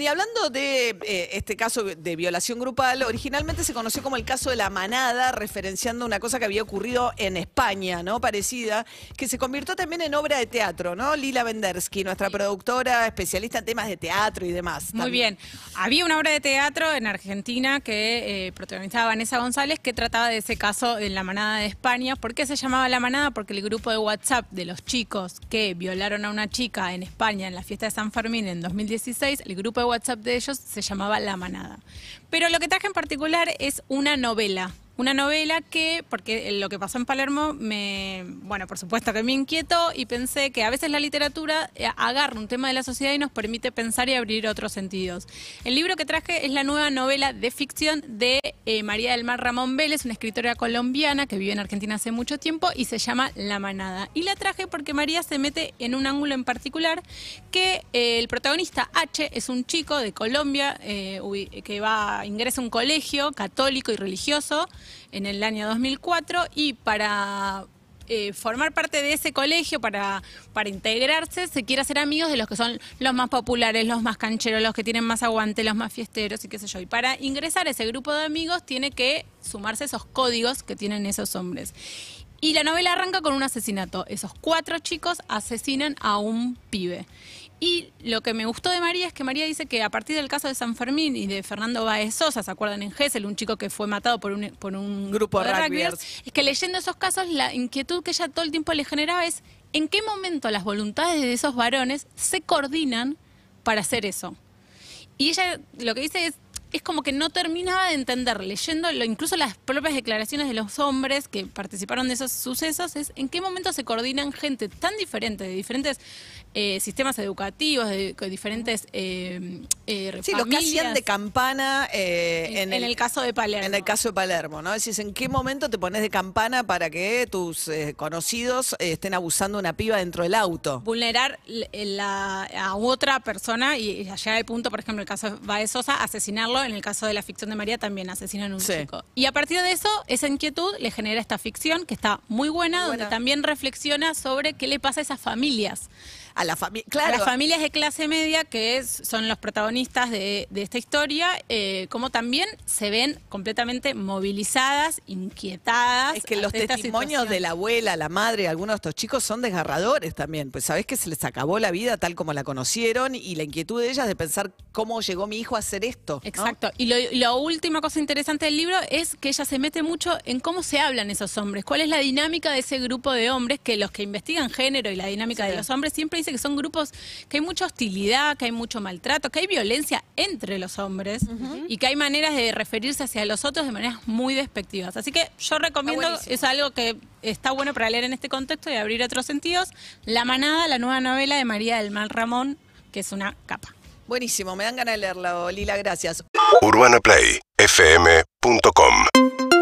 Y hablando de eh, este caso de violación grupal, originalmente se conoció como el caso de la manada, referenciando una cosa que había ocurrido en España, ¿no? Parecida, que se convirtió también en obra de teatro, ¿no? Lila Vendersky, nuestra productora, especialista en temas de teatro y demás. Muy bien. Había una obra de teatro en Argentina que eh, protagonizaba Vanessa González que trataba de ese caso en la manada de España. ¿Por qué se llamaba la manada? Porque el grupo de WhatsApp de los chicos que violaron a una chica en España en la fiesta de San Fermín en 2016, el grupo de WhatsApp de ellos se llamaba La Manada. Pero lo que traje en particular es una novela. Una novela que, porque lo que pasó en Palermo, me, bueno, por supuesto que me inquietó y pensé que a veces la literatura eh, agarra un tema de la sociedad y nos permite pensar y abrir otros sentidos. El libro que traje es la nueva novela de ficción de eh, María del Mar Ramón Vélez, una escritora colombiana que vive en Argentina hace mucho tiempo y se llama La Manada. Y la traje porque María se mete en un ángulo en particular que eh, el protagonista H es un chico de Colombia eh, que va ingresa a un colegio católico y religioso en el año 2004 y para eh, formar parte de ese colegio, para, para integrarse, se quiere hacer amigos de los que son los más populares, los más cancheros, los que tienen más aguante, los más fiesteros y qué sé yo. Y para ingresar a ese grupo de amigos tiene que sumarse esos códigos que tienen esos hombres. Y la novela arranca con un asesinato. Esos cuatro chicos asesinan a un pibe. Y lo que me gustó de María es que María dice que a partir del caso de San Fermín y de Fernando Baez Sosa, ¿se acuerdan en Gessel? Un chico que fue matado por un, por un Grupo de rugbyers, rugbyers. Es que leyendo esos casos, la inquietud que ella todo el tiempo le generaba es en qué momento las voluntades de esos varones se coordinan para hacer eso. Y ella lo que dice es, es como que no terminaba de entender, leyendo lo- incluso las propias declaraciones de los hombres que participaron de esos sucesos, es en qué momento se coordinan gente tan diferente, de diferentes eh, sistemas educativos, de, de diferentes eh, eh, Sí, los que hacían de campana eh, En- en el caso de Palermo. En el caso de Palermo, ¿no? Decís, ¿en qué momento te pones de campana para que tus eh, conocidos estén abusando de una piba dentro del auto? vulnerar la- a otra persona y y allá el punto, por ejemplo, el caso de Baez Sosa, asesinarlo, en el caso de la ficción de María también asesinan a un Sí. chico. Y a partir de eso, esa inquietud le genera esta ficción que está muy buena, Muy donde también reflexiona sobre qué le pasa a esas familias. A la familia, claro. las familias de clase media, que es- son los protagonistas de, de esta historia, eh, como también se ven completamente movilizadas, inquietadas. Es que los testimonios de la abuela, la madre, algunos de estos chicos son desgarradores también. Pues sabés que se les acabó la vida tal como la conocieron y la inquietud de ellas de pensar cómo llegó mi hijo a hacer esto. ¿no? Exacto. Y lo, la última cosa interesante del libro es que ella se mete mucho en cómo se hablan esos hombres, cuál es la dinámica de ese grupo de hombres, que los que investigan género y la dinámica Sí. de los hombres siempre dice que son grupos que hay mucha hostilidad, que hay mucho maltrato, que hay violencia entre los hombres y que hay maneras de referirse hacia los otros de maneras muy despectivas. Así que yo recomiendo, es algo que está bueno para leer en este contexto y abrir otros sentidos, La Manada, la nueva novela de María del Mal Ramón, que es una capa. Buenísimo, me dan ganas de leerla, Lila, gracias. UrbanaPlayFM.com